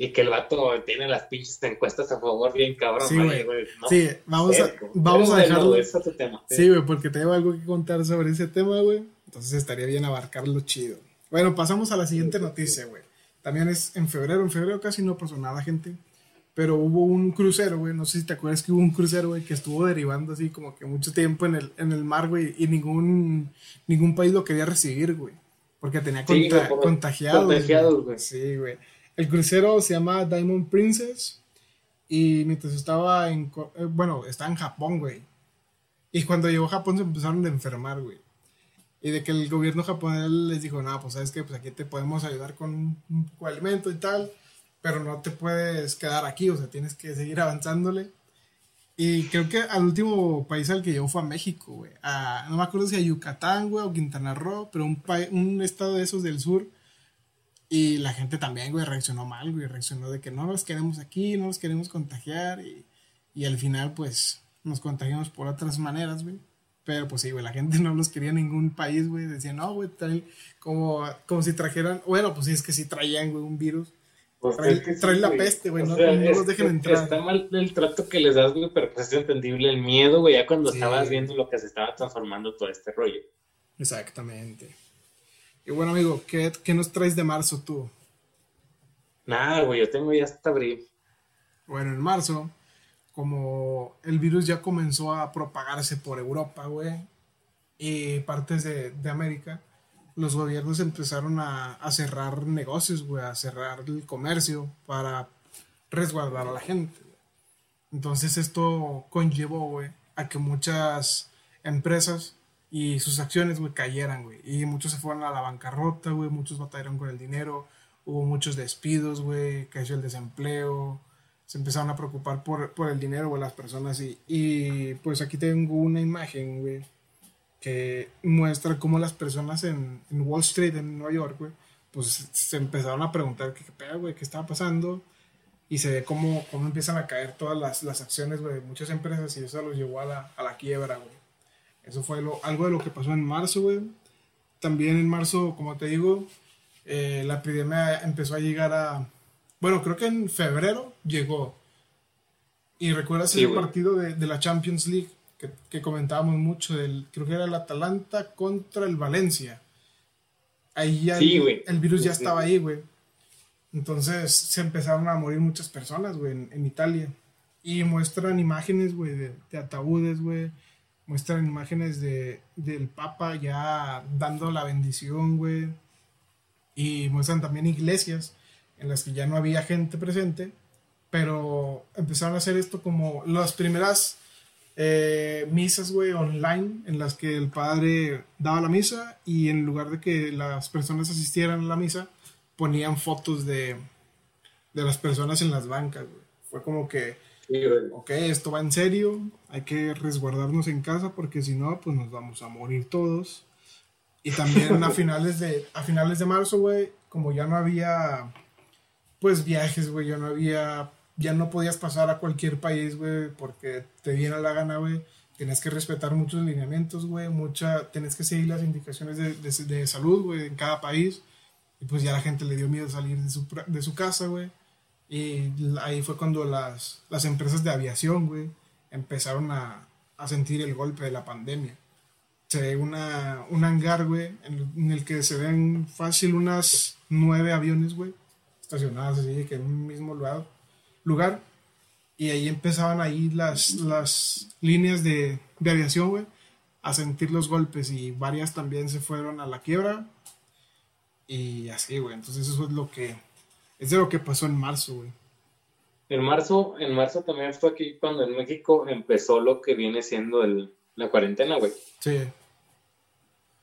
Y que el vato tiene las pinches encuestas a favor bien cabrón, sí, güey. Sí, vamos a, vamos a dejarlo. tema, sí, güey, porque tengo algo que contar sobre ese tema, güey. Entonces estaría bien abarcarlo chido. Bueno, pasamos a la siguiente noticia, güey. También es en febrero. En febrero casi no pasó nada, gente. Pero hubo un crucero, güey. No sé si te acuerdas que hubo un crucero, güey, que estuvo derivando así como que mucho tiempo en el, en el mar, güey. Y ningún, ningún país lo quería recibir, güey. Porque tenía contagiados. güey. Sí, güey. El crucero se llama Diamond Princess. Y mientras estaba en. Eh, bueno, estaba en Japón, güey. Y cuando llegó a Japón se empezaron a enfermar, güey. Y de que el gobierno japonés les dijo, no, pues sabes que pues aquí te podemos ayudar con un, alimento y tal, pero no te puedes quedar aquí, o sea, tienes que seguir avanzándole. Y creo que al último país al que llegó fue a México, güey. no me acuerdo si a Yucatán, güey, o Quintana Roo, pero un, un estado de esos del sur. Y la gente también, güey, reaccionó mal, güey. Reaccionó de que no nos queremos aquí, no nos queremos contagiar. Y, y al final, pues, nos contagiamos por otras maneras, güey. Pero pues sí, güey, la gente no los quería en ningún país, güey. Decían, no, güey, como, como si trajeran, bueno, pues sí, es que si traían, güey, un virus. Pues traen, la peste, güey, no, los dejen entrar. Está mal el trato que les das, güey, pero pues es entendible el miedo, güey, ya cuando estabas viendo lo que se estaba transformando todo este rollo. Exactamente. Y bueno, amigo, ¿qué, qué nos traes de marzo tú? Nada, güey, yo tengo ya hasta abril. Bueno, en marzo como el virus ya comenzó a propagarse por Europa, güey, y partes de, América, los gobiernos empezaron a, cerrar negocios, güey, a cerrar el comercio para resguardar a la gente. Entonces esto conllevó, güey, a que muchas empresas y sus acciones, güey, cayeran, güey. Y muchos se fueron a la bancarrota, güey, muchos batallaron con el dinero, hubo muchos despidos, güey, creció el desempleo, se empezaron a preocupar por, el dinero, güey, las personas. Y, pues aquí tengo una imagen, güey, que muestra cómo las personas en, Wall Street, en Nueva York, güey, pues se empezaron a preguntar qué, qué güey, qué estaba pasando. Y se ve cómo, cómo empiezan a caer todas las, las acciones, güey, de muchas empresas y eso los llevó a la, a la quiebra, güey. Eso fue lo, algo de lo que pasó en marzo, güey. También en marzo, como te digo, eh, la epidemia empezó a llegar a... Bueno, creo que en febrero llegó. Y recuerdas el partido de, de, la Champions League que, que, comentábamos mucho, del, creo que era el Atalanta contra el Valencia. Ahí ya el, el, virus ya estaba ahí, güey. Entonces se empezaron a morir muchas personas, güey, en, en Italia. Y muestran imágenes, güey, de, de ataúdes, güey muestran imágenes de, del Papa ya dando la bendición, güey. Y muestran también iglesias en las que ya no había gente presente, pero empezaron a hacer esto como las primeras eh, misas, güey, online, en las que el padre daba la misa y en lugar de que las personas asistieran a la misa, ponían fotos de, de las personas en las bancas, güey. Fue como que ok, esto va en serio, hay que resguardarnos en casa porque si no, pues nos vamos a morir todos. Y también a finales de, a finales de marzo, güey, como ya no había, pues viajes, güey, ya no había, ya no podías pasar a cualquier país, güey, porque te viene la gana, güey. Tienes que respetar muchos lineamientos, güey, mucha, tienes que seguir las indicaciones de, de, de salud, güey, en cada país. Y pues ya la gente le dio miedo salir de su, de su casa, güey. Y ahí fue cuando las, las empresas de aviación, güey, empezaron a, a, sentir el golpe de la pandemia. Se ve una, un hangar, güey, en, el que se ven fácil unas nueve aviones, güey, estacionadas así, que en un mismo lugar. lugar y ahí empezaban ahí las, las líneas de, de aviación, güey, a sentir los golpes y varias también se fueron a la quiebra. Y así, güey. Entonces eso es lo que es de lo que pasó en marzo, güey. En marzo, en marzo también fue aquí cuando en México empezó lo que viene siendo el, la cuarentena, güey. Sí.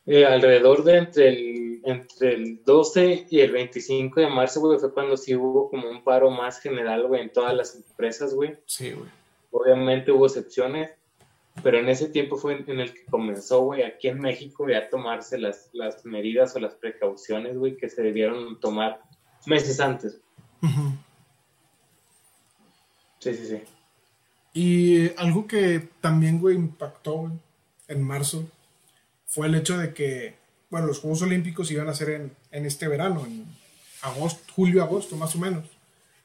Eh, alrededor de entre el, entre el 12 y el 25 de marzo, güey, fue cuando sí hubo como un paro más general, güey, en todas las empresas, güey. Sí, güey. Obviamente hubo excepciones, pero en ese tiempo fue en, el que comenzó, güey, aquí en México, ya a tomarse las, las medidas o las precauciones, güey, que se debieron tomar meses antes. Sí, sí, sí. Y algo que también, güey, impactó en marzo fue el hecho de que, bueno, los Juegos Olímpicos iban a ser en, en este verano, en agosto, julio, agosto, más o menos.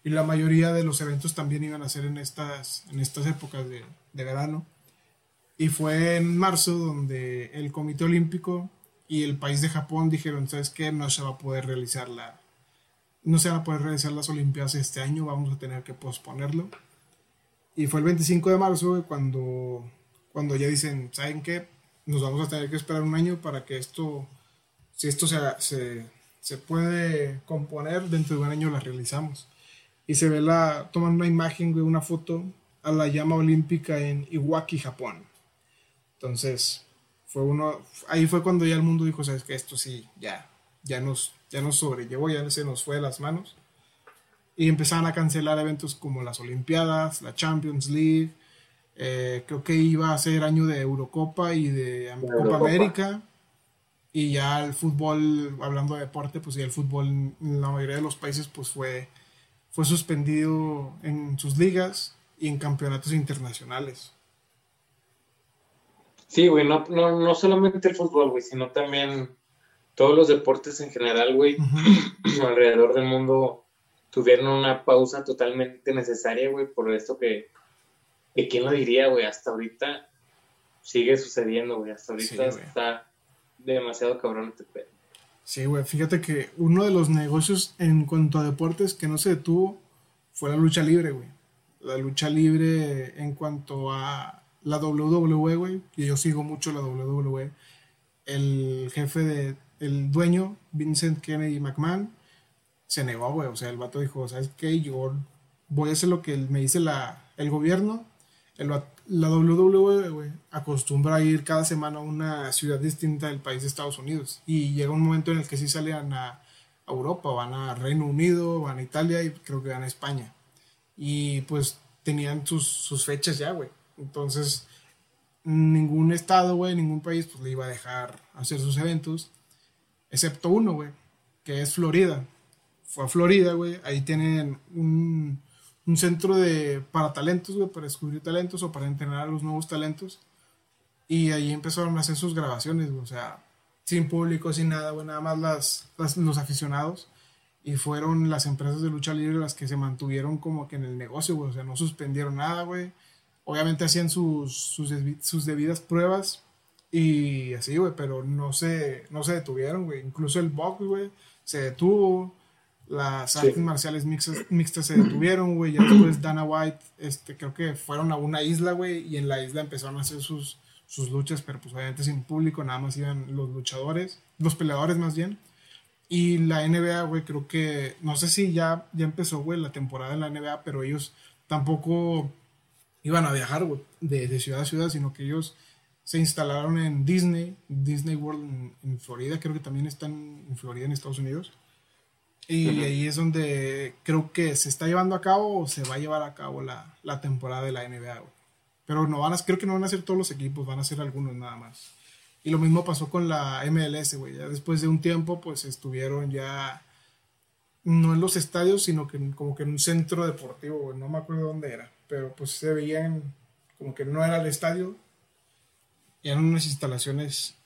Y la mayoría de los eventos también iban a ser en estas, en estas épocas de, de verano. Y fue en marzo donde el Comité Olímpico y el país de Japón dijeron, ¿sabes qué? No se va a poder realizar la, no se van a poder realizar las Olimpiadas este año, vamos a tener que posponerlo. Y fue el 25 de marzo cuando, cuando ya dicen, ¿saben qué? Nos vamos a tener que esperar un año para que esto, si esto se, se, se puede componer, dentro de un año la realizamos. Y se ve la, toman una imagen, una foto a la llama olímpica en Iwaki, Japón. Entonces, fue uno, ahí fue cuando ya el mundo dijo, sabes que esto sí, ya, ya nos, ya nos sobrellevó, ya se nos fue de las manos. Y empezaron a cancelar eventos como las Olimpiadas, la Champions League, eh, creo que iba a ser año de Eurocopa y de Copa América. Y ya el fútbol, hablando de deporte, pues ya el fútbol en la mayoría de los países pues fue, fue suspendido en sus ligas y en campeonatos internacionales. Sí, güey, no, no, no solamente el fútbol, güey, sino también todos los deportes en general, güey, alrededor del mundo tuvieron una pausa totalmente necesaria, güey, por esto que, que quién lo diría, güey, hasta ahorita sigue sucediendo, güey, hasta ahorita está demasiado cabrón este pedo. Sí, güey, fíjate que uno de los negocios en cuanto a deportes que no se detuvo fue la lucha libre, güey. La lucha libre en cuanto a la WWE, güey, y yo sigo mucho la WWE. El jefe de el dueño, Vincent Kennedy McMahon, se negó, güey. O sea, el vato dijo, ¿sabes qué? Yo voy a hacer lo que me dice la, el gobierno. la WWE, güey, acostumbra a ir cada semana a una ciudad distinta del país de Estados Unidos. Y llega un momento en el que sí salían a, Europa, van a Reino Unido, van a Italia y creo que van a España. Y pues tenían sus, sus fechas ya, güey. Entonces, ningún estado, güey, ningún país, pues le iba a dejar hacer sus eventos, excepto uno, güey, que es Florida. Fue a Florida, güey, ahí tienen un un centro de, para talentos, güey, para descubrir talentos o para entrenar a los nuevos talentos. Y ahí empezaron a hacer sus grabaciones, güey, o sea, sin público, sin nada, güey, nada más las, los aficionados. Y fueron las empresas de lucha libre las que se mantuvieron como que en el negocio, güey, o sea, no suspendieron nada, güey. Obviamente hacían sus, sus, sus debidas pruebas y así, güey, pero no se, no se detuvieron, güey. Incluso el box, güey, se detuvo las artes marciales mixtas, se detuvieron, güey. Ya después Dana White, este, creo que fueron a una isla, güey, y en la isla empezaron a hacer sus, sus luchas, pero pues obviamente sin público, nada más iban los luchadores, los peleadores más bien. Y la NBA, güey, creo que, no sé si ya, ya empezó, güey, la temporada de la NBA, pero ellos tampoco iban a viajar, güey, de, ciudad a ciudad, sino que ellos se instalaron en Disney, Disney World en, en Florida, creo que también están en Florida, en Estados Unidos. Y ahí es donde creo que se está llevando a cabo o se va a llevar a cabo la, la temporada de la NBA, Pero no van a, creo que no van a ser todos los equipos, van a ser algunos nada más. Y lo mismo pasó con la MLS, güey. Ya después de un tiempo, pues estuvieron ya no en los estadios, sino que como que en un centro deportivo, güey. No me acuerdo dónde era, pero pues se veían como que no era el estadio, eran unas instalaciones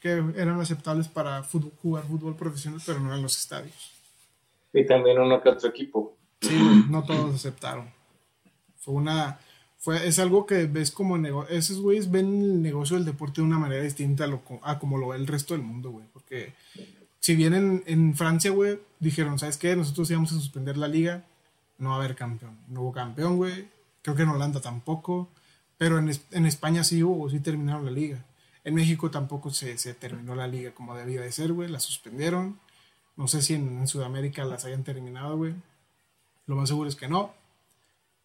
que eran aceptables para jugar fútbol profesional, pero no en los estadios. Y también uno que otro equipo. Sí, no todos aceptaron. Fue una. Fue, es algo que ves como negocio. Esos güeyes ven el negocio del deporte de una manera distinta a, lo, a como lo ve el resto del mundo, güey. Porque si bien en, en Francia, güey, dijeron, ¿sabes qué? Nosotros íbamos a suspender la liga, no va a haber campeón. No hubo campeón, güey. Creo que en Holanda tampoco. Pero en, en España sí hubo, sí terminaron la liga. En México tampoco se, se terminó la liga como debía de ser, güey. La suspendieron. No sé si en, Sudamérica las hayan terminado, güey. Lo más seguro es que no.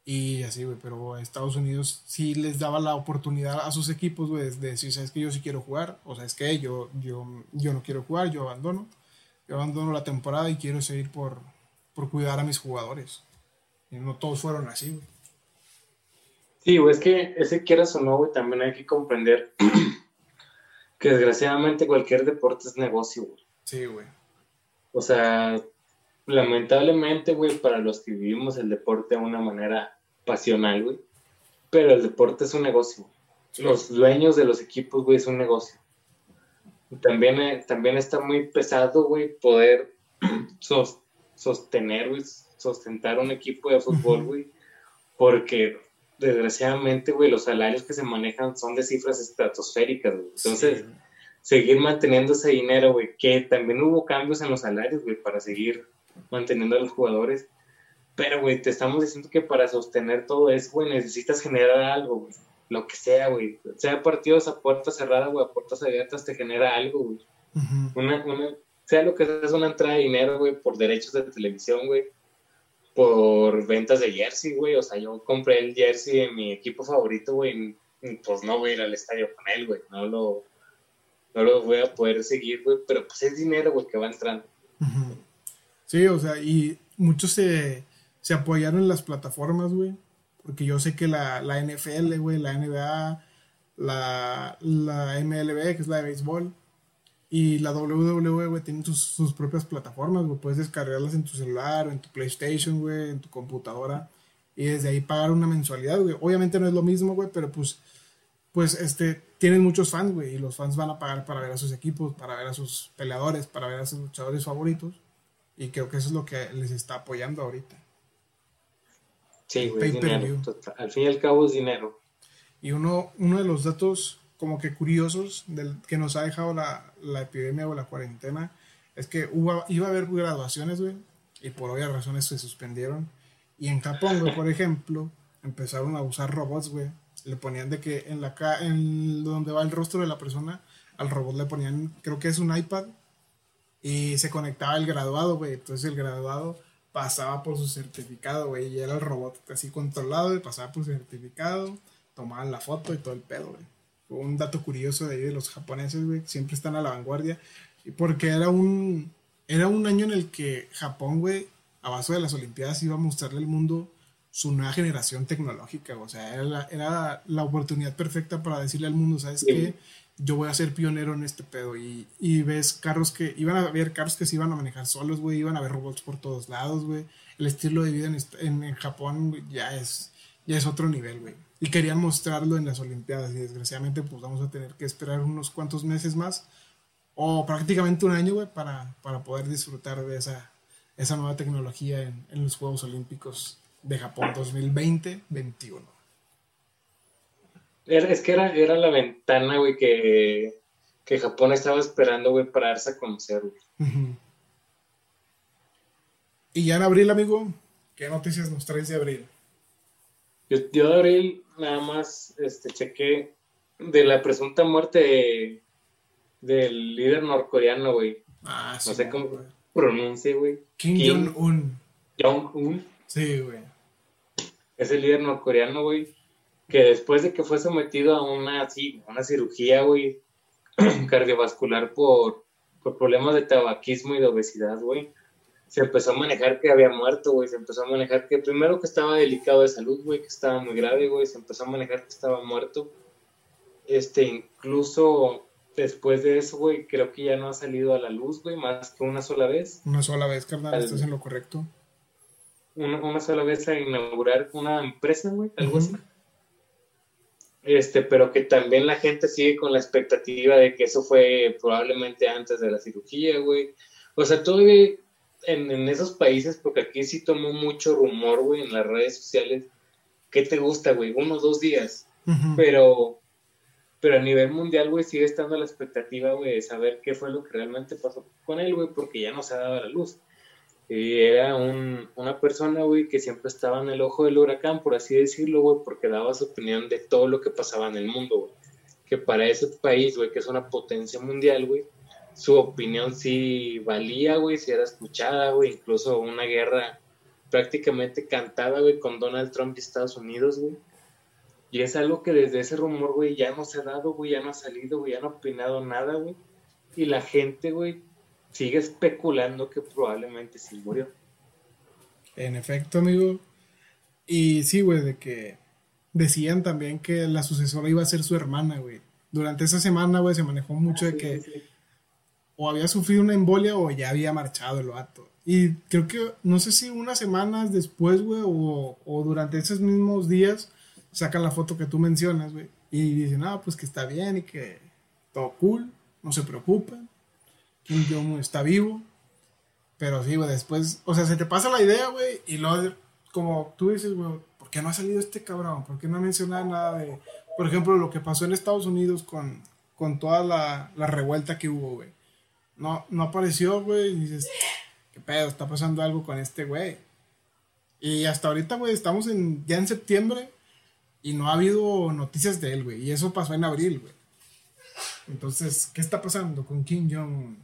Y así, güey, pero Estados Unidos sí les daba la oportunidad a sus equipos, güey, de decir, ¿sabes que Yo sí quiero jugar, o sea, es que yo, yo, yo no quiero jugar, yo abandono. Yo abandono la temporada y quiero seguir por, por cuidar a mis jugadores. No todos fueron así, güey. Sí, güey, es que ese quieras o no, güey, también hay que comprender que desgraciadamente cualquier deporte es negocio, güey. Sí, güey. O sea, lamentablemente, güey, para los que vivimos el deporte de una manera pasional, güey, pero el deporte es un negocio. Los dueños de los equipos, güey, es un negocio. También, eh, también está muy pesado, güey, poder sostener, güey, sustentar un equipo de fútbol, güey, porque desgraciadamente, güey, los salarios que se manejan son de cifras estratosféricas, güey. Entonces, seguir manteniendo ese dinero, güey, que también hubo cambios en los salarios, güey, para seguir manteniendo a los jugadores. Pero, güey, te estamos diciendo que para sostener todo eso, güey, necesitas generar algo, güey. Lo que sea, güey. Sea partidos a puerta cerrada, güey, a puertas abiertas, te genera algo, güey. una, una, sea lo que sea, es una entrada de dinero, güey, por derechos de televisión, güey. Por ventas de jersey, güey. O sea, yo compré el jersey de mi equipo favorito, güey. Pues no voy a ir al estadio con él, güey. No lo, no lo voy a poder seguir, güey, pero pues es dinero, güey, que va entrando. Sí, o sea, y muchos se, se apoyaron en las plataformas, güey, porque yo sé que la, la NFL, güey, la NBA, la, la MLB, que es la de béisbol, y la WWE, güey, tienen sus, sus propias plataformas, güey, puedes descargarlas en tu celular, o en tu PlayStation, güey, en tu computadora, y desde ahí pagar una mensualidad, güey. Obviamente no es lo mismo, güey, pero pues pues este, tienen muchos fans, güey, y los fans van a pagar para ver a sus equipos, para ver a sus peleadores, para ver a sus luchadores favoritos, y creo que eso es lo que les está apoyando ahorita. Sí, güey, dinero, al fin y al cabo es dinero. Y uno, uno de los datos como que curiosos del, que nos ha dejado la, la epidemia o la cuarentena es que hubo, iba a haber graduaciones, güey, y por obvias razones se suspendieron. Y en Japón, por ejemplo, empezaron a usar robots, güey, le ponían de que en la en donde va el rostro de la persona, al robot le ponían, creo que es un iPad, y se conectaba el graduado, güey. Entonces el graduado pasaba por su certificado, güey, y era el robot así controlado y pasaba por su certificado, tomaban la foto y todo el pedo, güey. Un dato curioso de ahí de los japoneses, güey, siempre están a la vanguardia. Porque era un, era un año en el que Japón, güey, a base de las Olimpiadas iba a mostrarle al mundo su nueva generación tecnológica. O sea, era la, era la oportunidad perfecta para decirle al mundo, ¿sabes qué? Yo voy a ser pionero en este pedo. Y, y ves carros que, iban a haber carros que se iban a manejar solos, güey, iban a haber robots por todos lados, güey. El estilo de vida en, en, Japón ya es, ya es otro nivel, güey. Y querían mostrarlo en las Olimpiadas y desgraciadamente pues vamos a tener que esperar unos cuantos meses más o prácticamente un año, güey, para, para poder disfrutar de esa, esa nueva tecnología en, en los Juegos Olímpicos de Japón 2020-21. Es que era, era la ventana, güey, que, que Japón estaba esperando, güey, para darse a conocer, güey. Y ya en abril, amigo, ¿qué noticias nos traes de abril? Yo, yo de abril nada más este, chequé de la presunta muerte del líder norcoreano, güey. Ah, sí. No sé cómo pronuncia, güey. Kim, Jong-un. Jong-un. Sí, güey ese líder norcoreano, güey, que después de que fue sometido a una, sí, una cirugía, güey, cardiovascular por, por problemas de tabaquismo y de obesidad, güey, se empezó a manejar que había muerto, güey, se empezó a manejar que primero que estaba delicado de salud, güey, que estaba muy grave, güey, se empezó a manejar que estaba muerto. Este, incluso después de eso, güey, creo que ya no ha salido a la luz, güey, más que una sola vez. Una sola vez, carnal, estás en lo correcto una, sola vez a inaugurar una empresa, güey, algo así. Este, pero que también la gente sigue con la expectativa de que eso fue probablemente antes de la cirugía, güey. O sea, todavía en, en esos países, porque aquí sí tomó mucho rumor, güey, en las redes sociales. ¿Qué te gusta, güey? Uno o dos días. Pero pero a nivel mundial, güey, sigue estando la expectativa, güey, de saber qué fue lo que realmente pasó con él, güey, porque ya no se ha dado la luz. Y era un, una persona, güey, que siempre estaba en el ojo del huracán, por así decirlo, güey, porque daba su opinión de todo lo que pasaba en el mundo, güey. Que para ese país, güey, que es una potencia mundial, güey, su opinión sí valía, güey, si era escuchada, güey, incluso una guerra prácticamente cantada, güey, con Donald Trump y Estados Unidos, güey. Y es algo que desde ese rumor, güey, ya no se ha dado, güey, ya no ha salido, güey, ya no ha opinado nada, güey. Y la gente, güey, sigue especulando que probablemente sí murió. En efecto, amigo. Y sí, güey, de que decían también que la sucesora iba a ser su hermana, güey. Durante esa semana, güey, se manejó mucho de ah, que o había sufrido una embolia o ya había marchado el vato. Y creo que, no sé si unas semanas después, güey, o, o durante esos mismos días, sacan la foto que tú mencionas, güey. Y dicen, ah, pues que está bien y que todo cool, no se preocupen. Kim Jong está vivo. Pero sí, güey, después, o sea, se te pasa la idea, güey, y luego, como tú dices, güey, ¿por qué no ha salido este cabrón? ¿Por qué no ha mencionado nada de, por ejemplo, lo que pasó en Estados Unidos con, con toda la, la revuelta que hubo, güey? No, no apareció, güey, y dices, ¿qué pedo? Está pasando algo con este güey. Y hasta ahorita, güey, estamos en, ya en septiembre y no ha habido noticias de él, güey. Y eso pasó en abril, güey. Entonces, ¿qué está pasando con Kim Jong?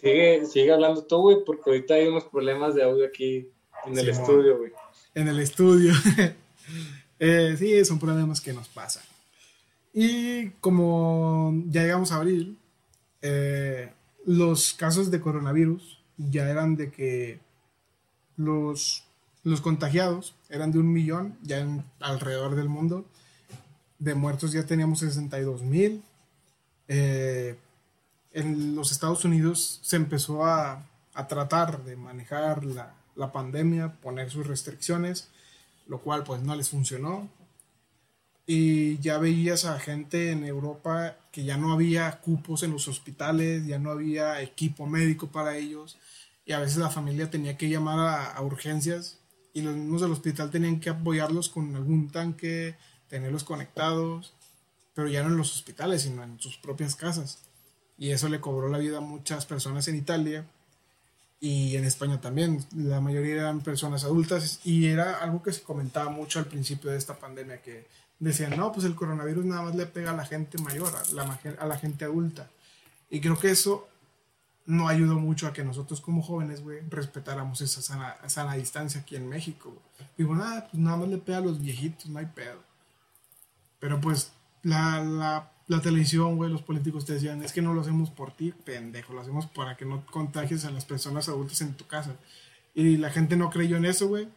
Sigue, sigue hablando tú, güey, porque ahorita hay unos problemas de audio aquí en el estudio, güey. En el estudio. eh, sí, son problemas que nos pasan. Y como ya llegamos a abril, eh, los casos de coronavirus ya eran de que los, los contagiados eran de un millón ya en, alrededor del mundo. De muertos ya teníamos 62 mil. Eh, en los Estados Unidos se empezó a, tratar de manejar la, la, pandemia, poner sus restricciones, lo cual pues no les funcionó. Y ya veías a gente en Europa que ya no había cupos en los hospitales, ya no había equipo médico para ellos, y a veces la familia tenía que llamar a, urgencias y los mismos del hospital tenían que apoyarlos con algún tanque, tenerlos conectados, pero ya no en los hospitales, sino en sus propias casas y eso le cobró la vida a muchas personas en Italia y en España también. La mayoría eran personas adultas y era algo que se comentaba mucho al principio de esta pandemia, que decían, no, pues el coronavirus nada más le pega a la gente mayor, a la, gente adulta. Y creo que eso no ayudó mucho a que nosotros como jóvenes, güey, respetáramos esa sana, sana distancia aquí en México. Digo, nada, pues nada más le pega a los viejitos, no hay pedo. Pero pues la, la, la televisión, güey, los políticos te decían, es que no lo hacemos por ti, pendejo, lo hacemos para que no contagies a las personas adultas en tu casa. Y la gente no creyó en eso, güey.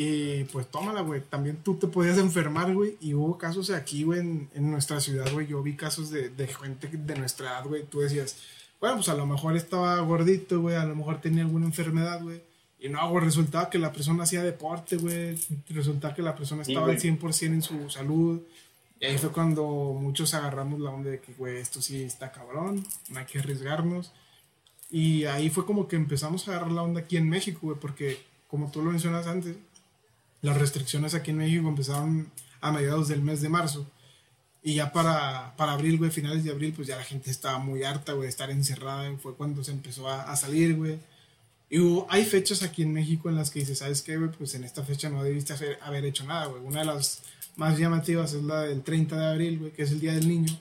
Y pues tómala, güey. También tú te podías enfermar, güey. Y hubo casos aquí, güey, en, en, nuestra ciudad, güey. Yo vi casos de, de gente de nuestra edad, güey. Tú decías, bueno, pues a lo mejor estaba gordito, güey. A lo mejor tenía alguna enfermedad, güey. Y no, güey, resultaba que la persona hacía deporte, güey. Resultaba que la persona estaba al 100% en su salud. Y ahí fue cuando muchos agarramos la onda de que, güey, esto sí está cabrón. No hay que arriesgarnos. Y ahí fue como que empezamos a agarrar la onda aquí en México, güey. Porque, como tú lo mencionas antes, las restricciones aquí en México empezaron a mediados del mes de marzo. Y ya para, para abril, güey, finales de abril, pues ya la gente estaba muy harta, güey, de estar encerrada. Fue cuando se empezó a, a salir, güey. Y hubo, hay fechas aquí en México en las que dices, ¿sabes qué, güey? Pues en esta fecha no debiste hacer, haber hecho nada, güey. Una de las más llamativas es la del 30 de abril, güey, que es el Día del Niño.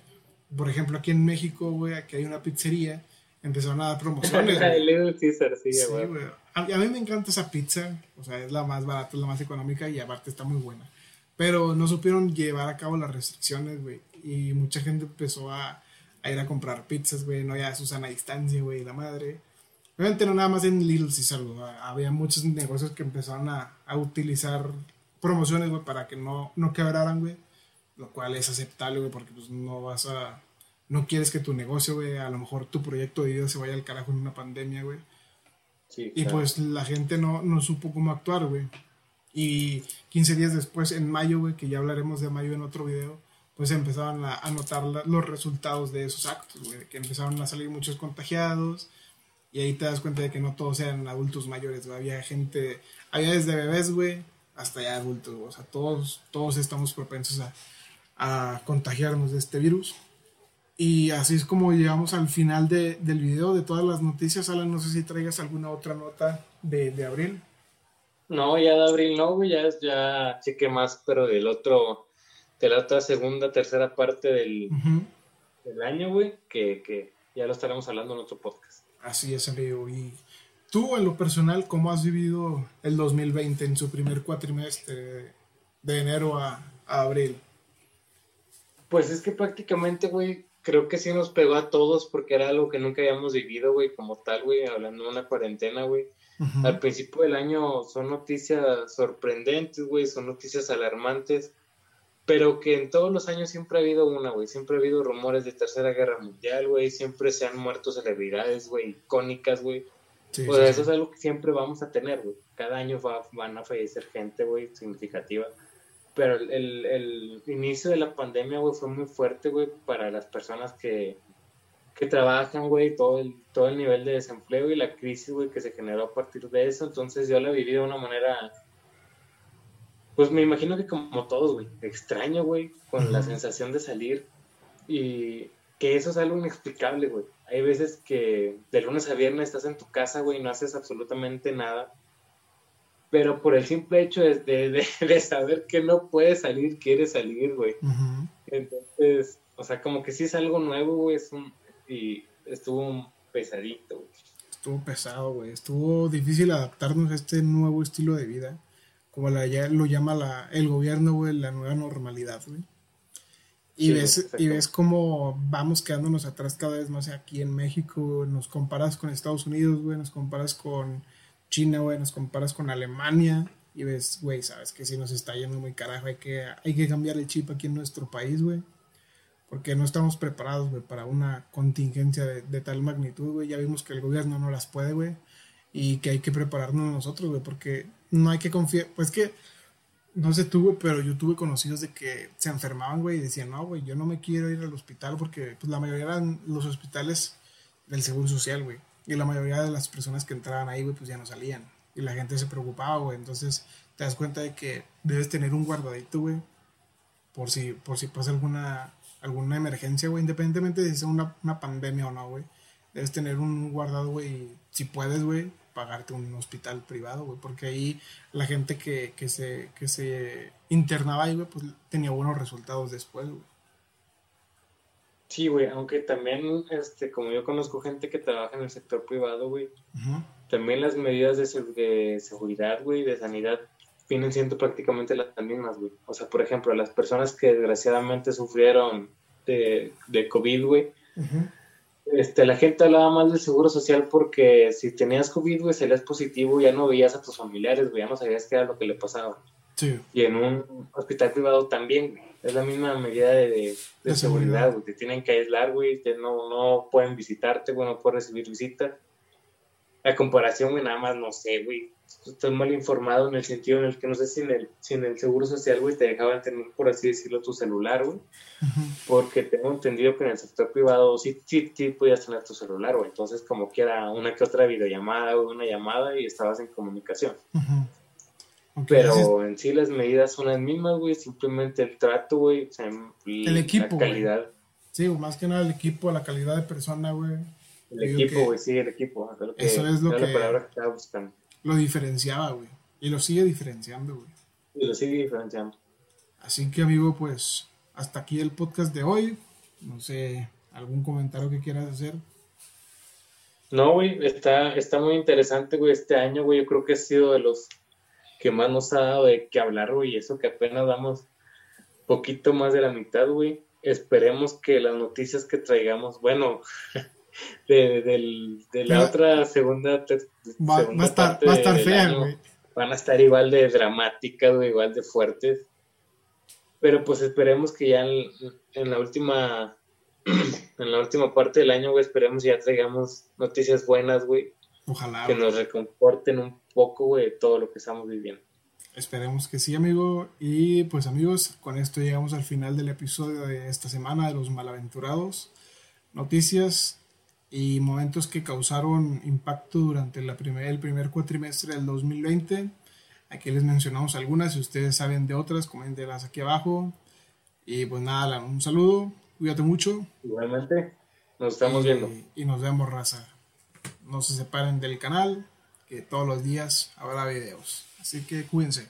Por ejemplo, aquí en México, güey, aquí hay una pizzería, empezaron a dar promociones. sí, güey. A, a, mí me encanta esa pizza, o sea, es la más barata, es la más económica y aparte está muy buena. Pero no supieron llevar a cabo las restricciones, güey. Y mucha gente empezó a, a ir a comprar pizzas, güey, no ya a a distancia, güey, la madre. Obviamente no nada más en Little Caesar, güey. Había muchos negocios que empezaron a, a utilizar promociones, güey, para que no, no quebraran, güey. Lo cual es aceptable, güey, porque pues no vas a... No quieres que tu negocio, güey, a lo mejor tu proyecto de vida se vaya al carajo en una pandemia, güey. Sí, y pues la gente no, no supo cómo actuar, güey. Y 15 días después, en mayo, güey, que ya hablaremos de mayo en otro video, pues empezaron a, a notar la, los resultados de esos actos, güey. Que empezaron a salir muchos contagiados. Y ahí te das cuenta de que no todos eran adultos mayores, güey. Había gente, había desde bebés, güey, hasta ya adultos, güey. O sea, todos, todos estamos propensos a, a contagiarnos de este virus. Y así es como llegamos al final de, del video, de todas las noticias. Alan, no sé si traigas alguna otra nota de, de abril. No, ya de abril no, güey, ya, ya cheque más, pero del otro, de la otra segunda, tercera parte del, del año, güey, que, que, ya lo estaremos hablando en otro podcast. Así es, amigo. Y tú, en lo personal, ¿cómo has vivido el 2020 en su primer cuatrimestre, de enero a, a abril? Pues es que prácticamente, güey, creo que sí nos pegó a todos porque era algo que nunca habíamos vivido, güey, como tal, güey, hablando de una cuarentena, güey. Al principio del año son noticias sorprendentes, güey, son noticias alarmantes, pero que en todos los años siempre ha habido una, güey, siempre ha habido rumores de Tercera Guerra Mundial, güey, siempre se han muerto celebridades, güey, icónicas, güey. Sí, pues sí, eso sí. es algo que siempre vamos a tener, güey. Cada año va, van a fallecer gente, güey, significativa. Pero el, el, inicio de la pandemia, güey, fue muy fuerte, güey, para las personas que, que trabajan, güey, todo el, todo el nivel de desempleo y la crisis, güey, que se generó a partir de eso. Entonces yo la viví de una manera, pues me imagino que como todos, güey, extraño, güey, con la sensación de salir y que eso es algo inexplicable, güey. Hay veces que de lunes a viernes estás en tu casa, güey, y no haces absolutamente nada. Pero por el simple hecho de, de, de saber que no puedes salir, quieres salir, güey. Entonces, o sea, como que sí es algo nuevo, güey, es un, y estuvo pesadito. Güey. Estuvo pesado, güey. Estuvo difícil adaptarnos a este nuevo estilo de vida. Como la, ya lo llama la, el gobierno, güey, la nueva normalidad, güey. Y, sí, ves, y ves cómo vamos quedándonos atrás cada vez más aquí en México. Nos comparas con Estados Unidos, güey. Nos comparas con China, güey. Nos comparas con Alemania. Y ves, güey, sabes que si nos está yendo muy carajo. Hay que, hay que cambiar el chip aquí en nuestro país, güey porque no estamos preparados, güey, para una contingencia de, tal magnitud, güey. Ya vimos que el gobierno no las puede, güey, y que hay que prepararnos nosotros, güey, porque no hay que confiar, pues que, no sé tú, güey, pero yo tuve conocidos de que se enfermaban, güey, y decían, no, güey, yo no me quiero ir al hospital porque, pues, la mayoría eran los hospitales del Seguro Social, güey, y la mayoría de las personas que entraban ahí, güey, pues ya no salían, y la gente se preocupaba, güey, entonces te das cuenta de que debes tener un guardadito, güey, por si, por si pasa alguna alguna emergencia, güey, independientemente de si sea una, una pandemia o no, güey. Debes tener un guardado, güey, si puedes, güey, pagarte un hospital privado, güey, porque ahí la gente que, que, se, que se internaba ahí, güey, pues tenía buenos resultados después, güey. Sí, güey, aunque también, este, como yo conozco gente que trabaja en el sector privado, güey, también las medidas de, de seguridad, güey, de sanidad, vienen siendo prácticamente las mismas, güey. O sea, por ejemplo, las personas que desgraciadamente sufrieron de, de COVID, güey, este, la gente hablaba más del seguro social porque si tenías COVID, güey, salías positivo, ya no veías a tus familiares, güey, ya no sabías qué era lo que le pasaba. Sí. Y en un hospital privado también, güey. Es la misma medida de, de, seguridad, güey. Te tienen que aislar, güey. No, no pueden visitarte, güey. No pueden recibir visitas. La comparación, güey, nada más no sé, güey estoy mal informado en el sentido en el que no sé si en el, si en el seguro social, güey, te dejaban tener, por así decirlo, tu celular, güey. Porque tengo entendido que en el sector privado sí, sí, sí podías tener tu celular, güey. Entonces, como que era una que otra videollamada, güey, una llamada y estabas en comunicación. Pero en sí las medidas son las mismas, güey. Simplemente el trato, güey. el equipo. La calidad. Sí, más que nada el equipo, la calidad de persona, güey. El equipo, güey, sí, el equipo. eso es lo que, la palabra que estaba buscando lo diferenciaba, güey. Y lo sigue diferenciando, güey. Y lo sigue diferenciando. Así que, amigo, pues hasta aquí el podcast de hoy. No sé, algún comentario que quieras hacer. No, güey, está, está muy interesante, güey, este año, güey. Yo creo que ha sido de los que más nos ha dado de qué hablar, güey. Y eso que apenas damos poquito más de la mitad, güey. Esperemos que las noticias que traigamos, bueno, de, de la otra segunda, va, a estar, va a estar fea, güey. Van a estar igual de dramáticas, igual de fuertes. Pero pues esperemos que ya en, la última en la última parte del año, güey, esperemos ya traigamos noticias buenas, güey. Ojalá. Que nos reconforten un poco, güey, todo lo que estamos viviendo. Esperemos que sí, amigo. Y pues amigos, con esto llegamos al final del episodio de esta semana de los malaventurados. Noticias y momentos que causaron impacto durante la primer, el primer cuatrimestre del 2020. Aquí les mencionamos algunas, si ustedes saben de otras, coméntenlas aquí abajo. Y pues nada, un saludo, cuídate mucho. Igualmente, nos estamos viendo. Y nos vemos, raza. No se separen del canal, que todos los días habrá videos. Así que cuídense.